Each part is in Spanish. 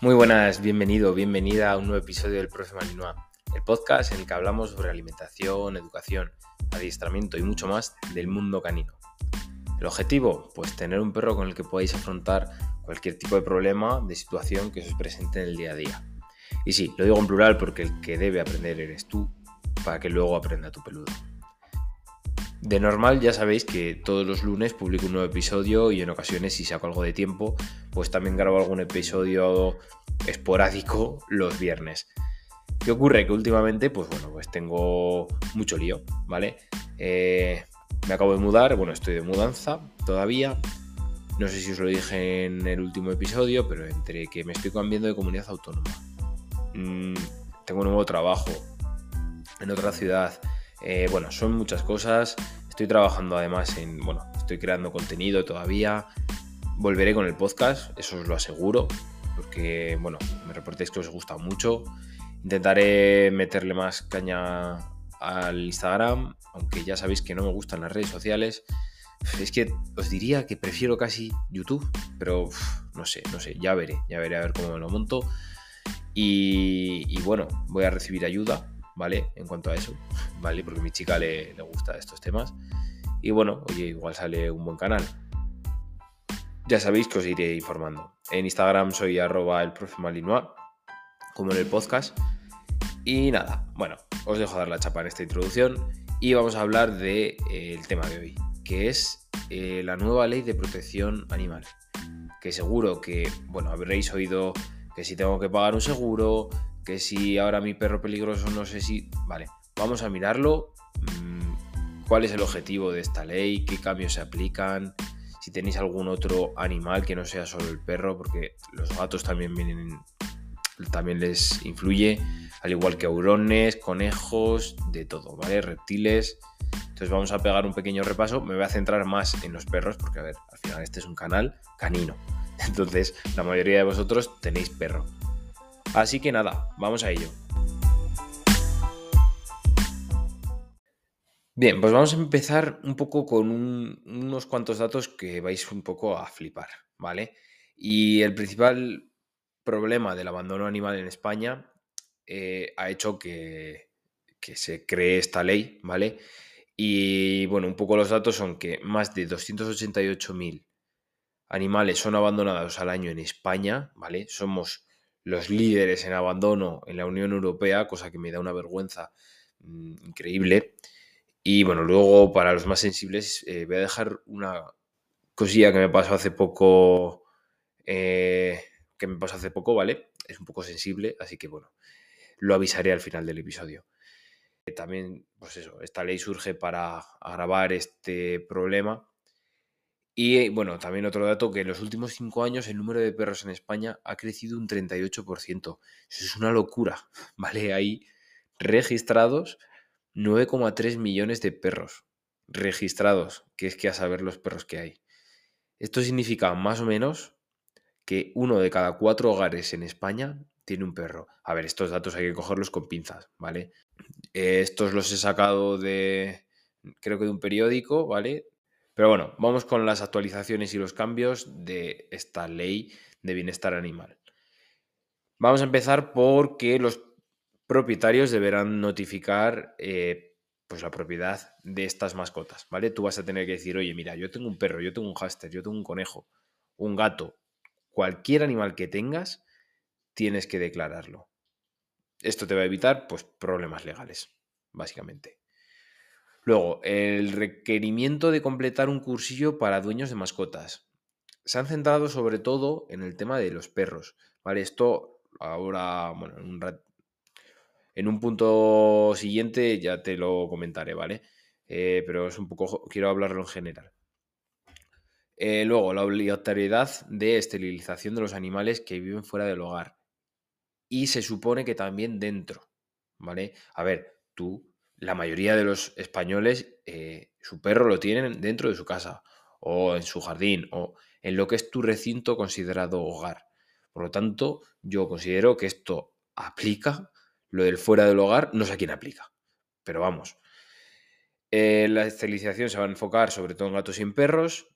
Muy buenas, bienvenido, bienvenida a un nuevo episodio del Profe Malinois, el podcast en el que hablamos sobre alimentación, educación, adiestramiento y mucho más del mundo canino. El objetivo, pues tener un perro con el que podáis afrontar cualquier tipo de problema, de situación que os presente en el día a día. Y sí, lo digo en plural porque el que debe aprender eres tú, para que luego aprenda tu peludo. De normal ya sabéis que todos los lunes publico un nuevo episodio y en ocasiones si saco algo de tiempo, pues también grabo algún episodio esporádico los viernes. ¿Qué ocurre? Que últimamente, pues bueno, pues tengo mucho lío, ¿vale? Eh, me acabo de mudar, bueno, estoy de mudanza todavía. No sé si os lo dije en el último episodio, pero entre que me estoy cambiando de comunidad autónoma, mm, tengo un nuevo trabajo en otra ciudad, eh, bueno, son muchas cosas. Estoy trabajando además en, bueno, estoy creando contenido todavía. Volveré con el podcast, eso os lo aseguro, porque, bueno, me reportéis que os gusta mucho. Intentaré meterle más caña al Instagram, aunque ya sabéis que no me gustan las redes sociales. Es que os diría que prefiero casi YouTube, pero no sé, no sé, ya veré, ya veré a ver cómo me lo monto. y bueno, voy a recibir ayuda ¿vale? En cuanto a eso, ¿vale? Porque mi chica le, le gusta estos temas. Y bueno, oye, igual sale un buen canal. Ya sabéis que os iré informando. En Instagram soy arroba el profe Malinois, como en el podcast. Y nada, bueno, os dejo dar la chapa en esta introducción y vamos a hablar del de, eh, tema de hoy, que es eh, la nueva ley de protección animal. Que seguro que, bueno, habréis oído que si tengo que pagar un seguro, que si ahora mi perro peligroso no sé si... Vale, vamos a mirarlo. Mm, ¿Cuál es el objetivo de esta ley? ¿Qué cambios se aplican? Si tenéis algún otro animal que no sea solo el perro, porque los gatos también vienen, también les influye, al igual que hurones, conejos, de todo, ¿vale? Reptiles. Entonces vamos a pegar un pequeño repaso. Me voy a centrar más en los perros, porque a ver, al final este es un canal canino. Entonces, la mayoría de vosotros tenéis perro. Así que nada, vamos a ello. Bien, pues vamos a empezar un poco con unos cuantos datos que vais un poco a flipar, ¿vale? Y el principal problema del abandono animal en España eh, ha hecho que, que se cree esta ley, ¿vale? Y bueno, un poco los datos son que más de 288.000 animales son abandonados al año en España, ¿vale? Somos los líderes en abandono en la Unión Europea, cosa que me da una vergüenza mm, increíble. Y bueno, luego para los más sensibles eh, voy a dejar una cosilla que me pasó hace poco, eh, que me pasó hace poco, ¿vale? Es un poco sensible, así que bueno, lo avisaré al final del episodio. También, pues eso, esta ley surge para agravar este problema y bueno, también otro dato que en los últimos cinco años el número de perros en España ha crecido un 38%. Eso es una locura, ¿vale? Hay registrados 9,3 millones de perros registrados, que es que a saber los perros que hay. Esto significa más o menos que uno de cada cuatro hogares en España tiene un perro. A ver, estos datos hay que cogerlos con pinzas, ¿vale? Eh, estos los he sacado de, creo que de un periódico, ¿vale? Pero bueno, vamos con las actualizaciones y los cambios de esta ley de bienestar animal. Vamos a empezar porque los propietarios deberán notificar eh, pues la propiedad de estas mascotas, ¿vale? Tú vas a tener que decir, oye, mira, yo tengo un perro, yo tengo un hámster, yo tengo un conejo, un gato, cualquier animal que tengas, tienes que declararlo. Esto te va a evitar, pues, problemas legales, básicamente. Luego, el requerimiento de completar un cursillo para dueños de mascotas. Se han centrado sobre todo en el tema de los perros. ¿Vale? Esto ahora, bueno, en un, en un punto siguiente ya te lo comentaré, ¿vale? Eh, pero es un poco, quiero hablarlo en general. Eh, luego, la obligatoriedad de esterilización de los animales que viven fuera del hogar. Y se supone que también dentro, ¿vale? A ver, tú la mayoría de los españoles eh, su perro lo tienen dentro de su casa o en su jardín o en lo que es tu recinto considerado hogar. Por lo tanto, yo considero que esto aplica, lo del fuera del hogar, no sé a quién aplica, pero vamos. Eh, la esterilización se va a enfocar sobre todo en gatos y perros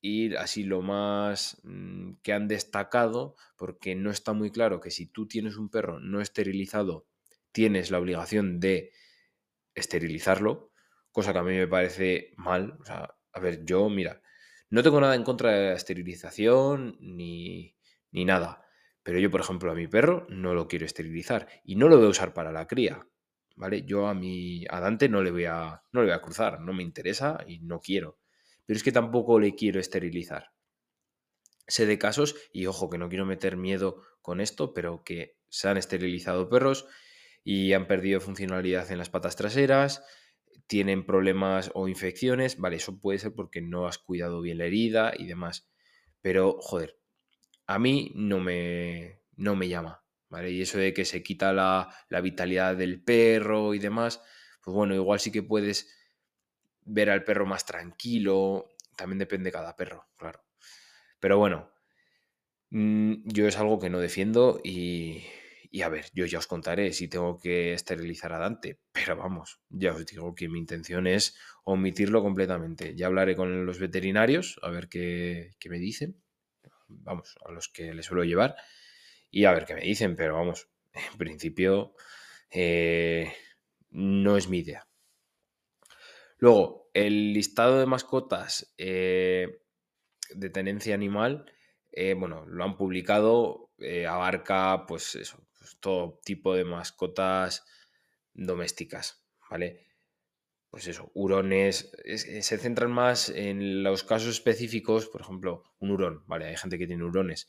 ir así lo más mm, que han destacado, porque no está muy claro que si tú tienes un perro no esterilizado, tienes la obligación de esterilizarlo, cosa que a mí me parece mal. O sea, a ver, yo, mira, no tengo nada en contra de la esterilización ni, ni nada, pero yo, por ejemplo, a mi perro no lo quiero esterilizar y no lo voy a usar para la cría. ¿Vale? Yo a mi a Dante no le voy a no le voy a cruzar, no me interesa y no quiero. Pero es que tampoco le quiero esterilizar. Sé de casos, y ojo que no quiero meter miedo con esto, pero que se han esterilizado perros y han perdido funcionalidad en las patas traseras, tienen problemas o infecciones, vale, eso puede ser porque no has cuidado bien la herida y demás. Pero, joder, a mí no me, no me llama, ¿vale? Y eso de que se quita la, la vitalidad del perro y demás, pues bueno, igual sí que puedes ver al perro más tranquilo, también depende de cada perro, claro. Pero bueno, mm, yo es algo que no defiendo y, y a ver, yo ya os contaré si tengo que esterilizar a Dante, pero vamos, ya os digo que mi intención es omitirlo completamente. Ya hablaré con los veterinarios a ver qué, qué me dicen, vamos, a los que les suelo llevar y a ver qué me dicen, pero vamos, en principio eh, no es mi idea. Luego, el listado de mascotas eh, de tenencia animal, eh, bueno, lo han publicado, abarca pues eso, todo tipo de mascotas domésticas, ¿vale? Pues eso, hurones, se centran más en los casos específicos, por ejemplo, un hurón, ¿vale? Hay gente que tiene hurones,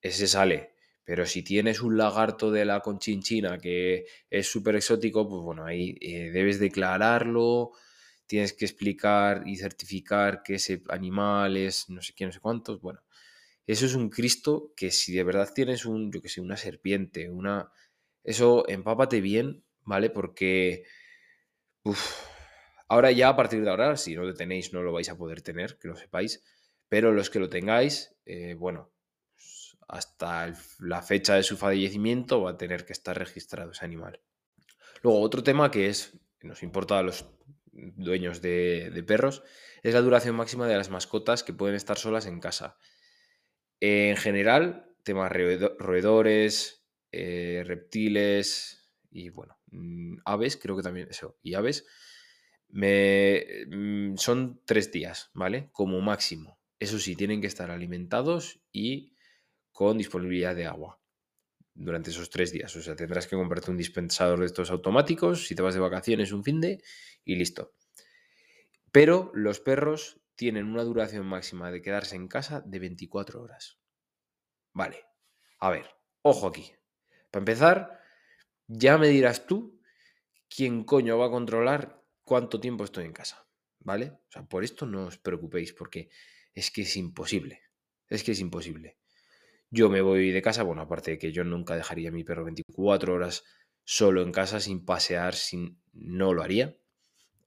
ese sale, pero si tienes un lagarto de la conchinchina que es súper exótico, pues bueno, ahí debes declararlo, tienes que explicar y certificar que ese animal es no sé qué, no sé cuántos. Bueno, eso es un Cristo que si de verdad tienes un, yo que sé, una serpiente, una... Eso empápate bien, ¿vale? Porque... ahora ya a partir de ahora, si no lo tenéis, no lo vais a poder tener, que lo sepáis. Pero los que lo tengáis, eh, bueno, pues hasta la fecha de su fallecimiento va a tener que estar registrado ese animal. Luego, otro tema que es, que nos importa a los dueños de, perros, es la duración máxima de las mascotas que pueden estar solas en casa. En general, temas roedores, eh, reptiles y bueno, mm, aves, creo que también eso, y aves, me, mm, son tres días, ¿vale? Como máximo. Eso sí, tienen que estar alimentados y con disponibilidad de agua durante esos tres días. O sea, tendrás que comprarte un dispensador de estos automáticos si te vas de vacaciones un fin de y listo. Pero los perros tienen una duración máxima de quedarse en casa de 24 horas. Vale, a ver, ojo aquí. Para empezar, ya me dirás tú quién coño va a controlar cuánto tiempo estoy en casa. ¿Vale? O sea, por esto no os preocupéis porque es que es imposible. Es que es imposible. Yo me voy de casa, bueno, aparte de que yo nunca dejaría a mi perro 24 horas solo en casa sin pasear, sin... no lo haría.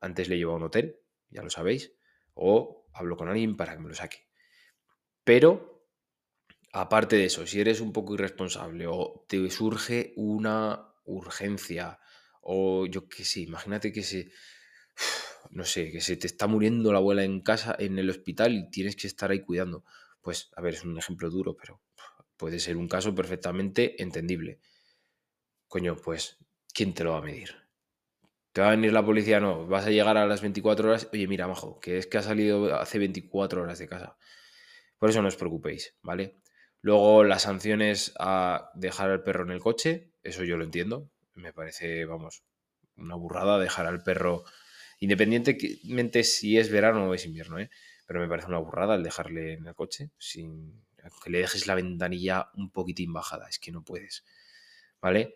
Antes le llevo a un hotel, ya lo sabéis, o hablo con alguien para que me lo saque. Pero, aparte de eso, si eres un poco irresponsable o te surge una urgencia, o yo qué sé, imagínate que se, no sé, que se te está muriendo la abuela en casa, en el hospital y tienes que estar ahí cuidando. Pues, a ver, es un ejemplo duro, pero puede ser un caso perfectamente entendible. Coño, pues, ¿quién te lo va a medir? ¿Te va a venir la policía? No, vas a llegar a las 24 horas. Oye, mira, majo, que es que ha salido hace 24 horas de casa. Por eso no os preocupéis, ¿vale? Luego las sanciones a dejar al perro en el coche, eso yo lo entiendo. Me parece, vamos, una burrada dejar al perro, independientemente si es verano o es invierno, ¿eh? Pero me parece una burrada el dejarle en el coche sin, que le dejes la ventanilla un poquitín bajada, es que no puedes, ¿vale?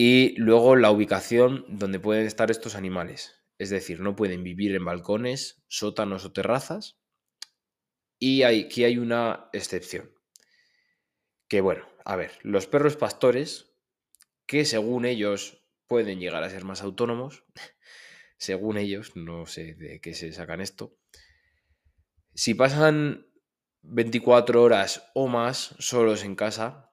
Y luego la ubicación donde pueden estar estos animales, es decir, no pueden vivir en balcones, sótanos o terrazas. Y aquí hay una excepción. Que bueno, a ver, los perros pastores, que según ellos pueden llegar a ser más autónomos, según ellos, no sé de qué se sacan esto, si pasan 24 horas o más solos en casa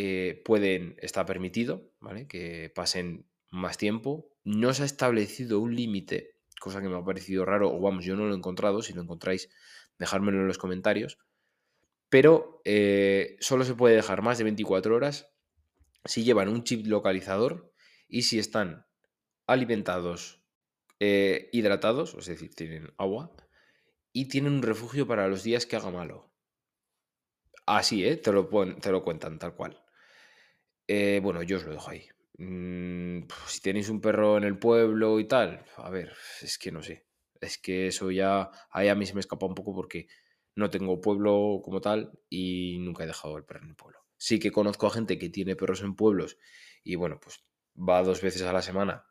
eh, pueden, está permitido, ¿vale? Que pasen más tiempo. No se ha establecido un límite, cosa que me ha parecido raro, o vamos, yo no lo he encontrado, si lo encontráis, dejármelo en los comentarios. Pero eh, solo se puede dejar más de 24 horas si llevan un chip localizador y si están alimentados, eh, hidratados, es decir, tienen agua, y tienen un refugio para los días que haga malo. Así, ¿eh? Te lo, te lo cuentan tal cual. Eh, bueno, yo os lo dejo ahí. Mm, si tenéis un perro en el pueblo y tal, a ver, es que no sé. Es que eso ya, ahí a mí se me escapa un poco porque no tengo pueblo como tal y nunca he dejado el perro en el pueblo. Sí que conozco a gente que tiene perros en pueblos y bueno, pues va dos veces a la semana,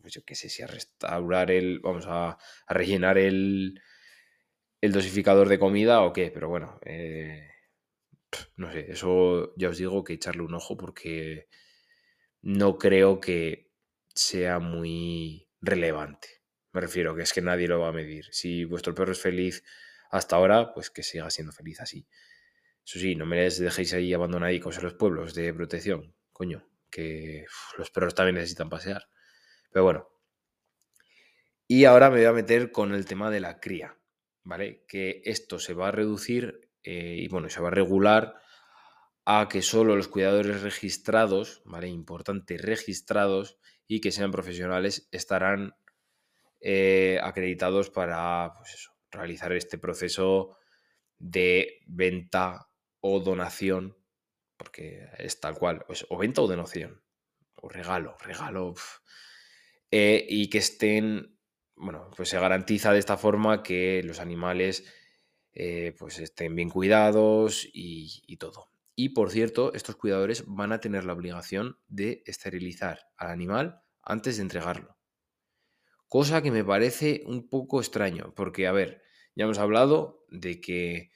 pues yo qué sé, si a restaurar el, vamos a, rellenar el, el dosificador de comida o qué, pero bueno, eh, no sé, eso ya os digo que echarle un ojo porque no creo que sea muy relevante. Me refiero que es que nadie lo va a medir. Si vuestro perro es feliz hasta ahora, pues que siga siendo feliz así. Eso sí, no me dejéis ahí abandonadicos en los pueblos de protección, coño, que los perros también necesitan pasear. Pero bueno. Y ahora me voy a meter con el tema de la cría, ¿vale? Que esto se va a reducir eh, y bueno, se va a regular a que solo los cuidadores registrados, ¿vale? Importante, registrados y que sean profesionales estarán eh, acreditados para pues realizar este proceso de venta o donación, porque es tal cual, pues, o venta o donación, o regalo, regalo, eh, y que estén, bueno, pues se garantiza de esta forma que los animales eh, pues estén bien cuidados y, todo. Y por cierto, estos cuidadores van a tener la obligación de esterilizar al animal antes de entregarlo. Cosa que me parece un poco extraño, porque, a ver, ya hemos hablado de que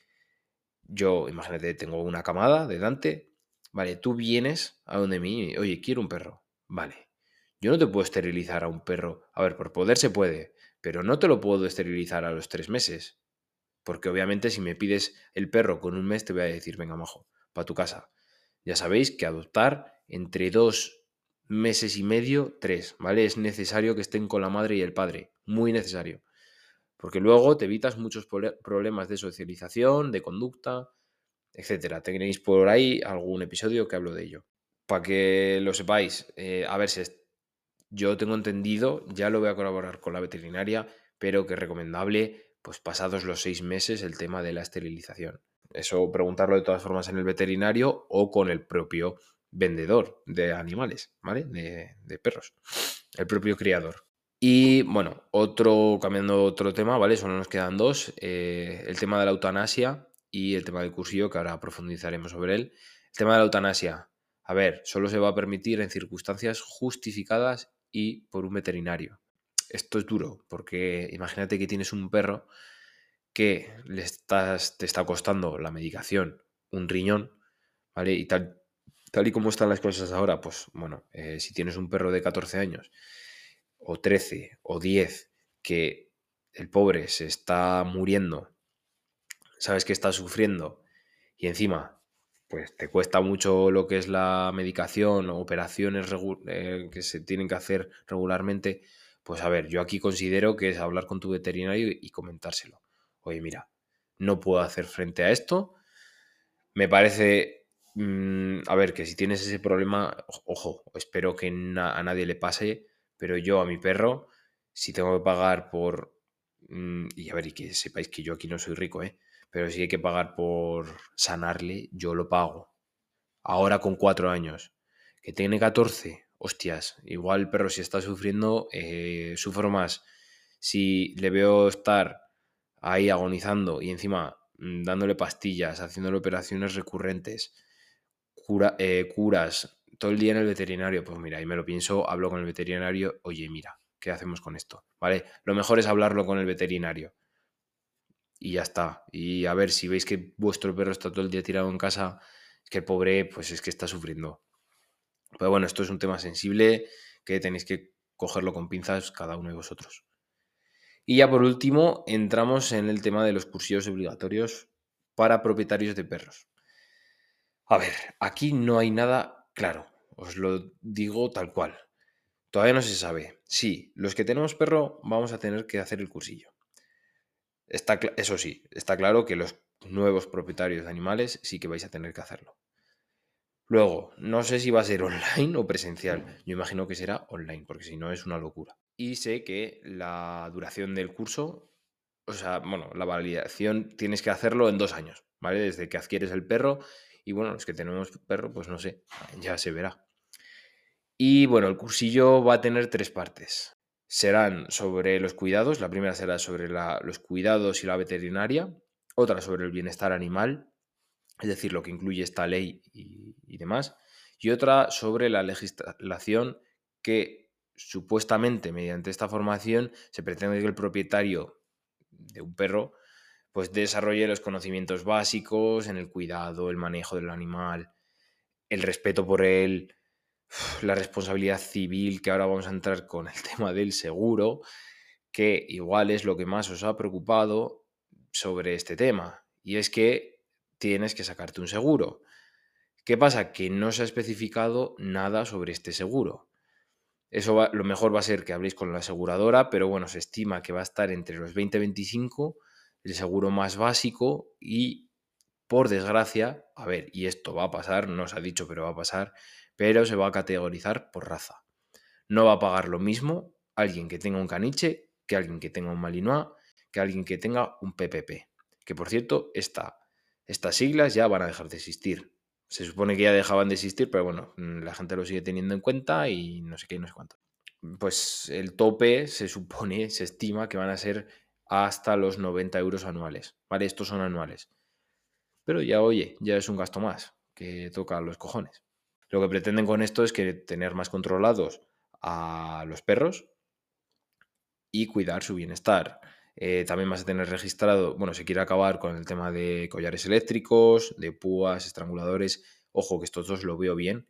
yo, imagínate, tengo una camada de Dante, vale, tú vienes a donde mí, oye, quiero un perro, vale. Yo no te puedo esterilizar a un perro, a ver, por poder se puede, pero no te lo puedo esterilizar a los tres meses. Porque obviamente si me pides el perro con un mes, te voy a decir, venga, majo, para tu casa. Ya sabéis que adoptar entre dos meses y medio, tres, ¿vale? Es necesario que estén con la madre y el padre, muy necesario. Porque luego te evitas muchos problemas de socialización, de conducta, etcétera. Tenéis por ahí algún episodio que hablo de ello. Para que lo sepáis, eh, a ver si yo tengo entendido, ya lo voy a colaborar con la veterinaria, pero que es recomendable pues pasados los seis meses el tema de la esterilización. Eso preguntarlo de todas formas en el veterinario o con el propio vendedor de animales, ¿vale? De, perros, el propio criador. Y bueno, otro, cambiando otro tema, ¿vale? Solo nos quedan dos. Eh, el tema de la eutanasia y el tema del cursillo, que ahora profundizaremos sobre él. El tema de la eutanasia, a ver, solo se va a permitir en circunstancias justificadas y por un veterinario esto es duro, porque imagínate que tienes un perro que le estás, te está costando la medicación, un riñón, ¿vale? Y tal, tal y como están las cosas ahora, pues bueno, eh, si tienes un perro de 14 años, o 13, o 10, que el pobre se está muriendo, sabes que está sufriendo, y encima, pues te cuesta mucho lo que es la medicación, operaciones eh, que se tienen que hacer regularmente, pues a ver, yo aquí considero que es hablar con tu veterinario y comentárselo. Oye, mira, no puedo hacer frente a esto. Me parece, mm, a ver, que si tienes ese problema, ojo, espero que a nadie le pase, pero yo a mi perro, si tengo que pagar por... Mm, y a ver, y que sepáis que yo aquí no soy rico, ¿eh? Pero si hay que pagar por sanarle, yo lo pago. Ahora con cuatro años. Que tiene 14, hostias, igual el perro si está sufriendo, eh, sufro más. Si le veo estar ahí agonizando y encima mm, dándole pastillas, haciéndole operaciones recurrentes, eh, curas, todo el día en el veterinario, pues mira, ahí me lo pienso, hablo con el veterinario, oye, mira, ¿qué hacemos con esto? ¿Vale? Lo mejor es hablarlo con el veterinario. Y ya está. Y a ver, si veis que vuestro perro está todo el día tirado en casa, que el pobre, pues es que está sufriendo. Pero bueno, esto es un tema sensible que tenéis que cogerlo con pinzas cada uno de vosotros. Y ya por último, entramos en el tema de los cursillos obligatorios para propietarios de perros. A ver, aquí no hay nada claro, os lo digo tal cual. Todavía no se sabe. Sí, los que tenemos perro vamos a tener que hacer el cursillo. Está, eso sí, está claro que los nuevos propietarios de animales sí que vais a tener que hacerlo. Luego, no sé si va a ser online o presencial. Yo imagino que será online, porque si no es una locura. Y sé que la duración del curso, o sea, bueno, la validación tienes que hacerlo en dos años, ¿vale? Desde que adquieres el perro. Y bueno, los que tenemos perro, pues no sé, ya se verá. Y bueno, el cursillo va a tener tres partes. Serán sobre los cuidados. La primera será sobre los cuidados y la veterinaria. Otra sobre el bienestar animal es decir, lo que incluye esta ley y, demás, y otra sobre la legislación que supuestamente mediante esta formación se pretende que el propietario de un perro pues desarrolle los conocimientos básicos en el cuidado, el manejo del animal, el respeto por él, la responsabilidad civil, que ahora vamos a entrar con el tema del seguro, que igual es lo que más os ha preocupado sobre este tema. Y es que tienes que sacarte un seguro. ¿Qué pasa? Que no se ha especificado nada sobre este seguro. Eso va, lo mejor va a ser que habléis con la aseguradora, pero bueno, se estima que va a estar entre los 20 y 25, el seguro más básico y por desgracia, a ver, y esto va a pasar, no se ha dicho, pero va a pasar, pero se va a categorizar por raza. No va a pagar lo mismo alguien que tenga un caniche que alguien que tenga un malinois, que alguien que tenga un PPP. Que por cierto, está estas siglas ya van a dejar de existir. Se supone que ya dejaban de existir, pero bueno, mm, la gente lo sigue teniendo en cuenta y no sé qué no sé cuánto. Pues el tope se supone, se estima que van a ser hasta los 90 euros anuales. Vale, estos son anuales. Pero ya, oye, ya es un gasto más que toca a los cojones. Lo que pretenden con esto es que tener más controlados a los perros y cuidar su bienestar. Eh, también vas a tener registrado, bueno, se quiere acabar con el tema de collares eléctricos, de púas, estranguladores. Ojo, que estos dos lo veo bien,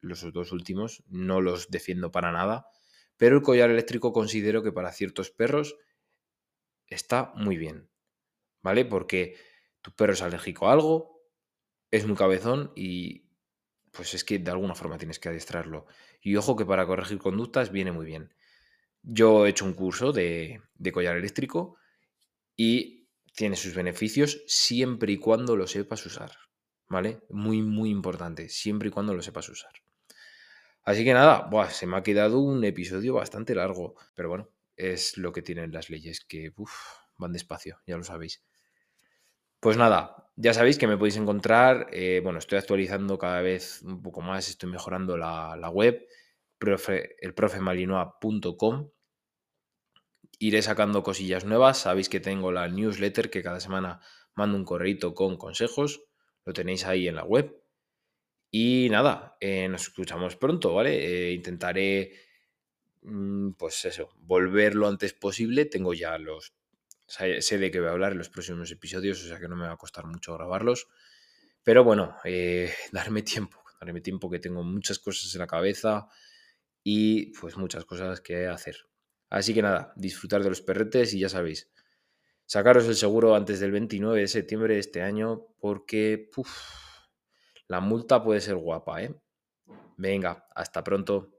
los dos últimos, no los defiendo para nada, pero el collar eléctrico considero que para ciertos perros está muy bien, ¿vale? Porque tu perro es alérgico a algo, es muy cabezón y pues es que de alguna forma tienes que adiestrarlo. Y ojo que para corregir conductas viene muy bien. Yo he hecho un curso de, collar eléctrico y tiene sus beneficios siempre y cuando lo sepas usar. ¿Vale? Muy, muy importante, siempre y cuando lo sepas usar. Así que nada, se me ha quedado un episodio bastante largo, pero bueno, es lo que tienen las leyes, que van despacio, ya lo sabéis. Pues nada, ya sabéis que me podéis encontrar, eh, bueno, estoy actualizando cada vez un poco más, estoy mejorando la web profe, elprofemalinoa.com. Iré sacando cosillas nuevas. Sabéis que tengo la newsletter que cada semana mando un correo con consejos. Lo tenéis ahí en la web. Y nada, eh, nos escuchamos pronto, ¿vale? Eh, intentaré, mm, pues eso, volver lo antes posible. Tengo ya los... Sé de qué voy a hablar en los próximos episodios, o sea que no me va a costar mucho grabarlos. Pero bueno, eh, darme tiempo, darme tiempo que tengo muchas cosas en la cabeza y pues muchas cosas que hacer. Así que nada, disfrutar de los perretes y ya sabéis, sacaros el seguro antes del 29 de septiembre de este año porque la multa puede ser guapa, ¿eh? Venga, hasta pronto.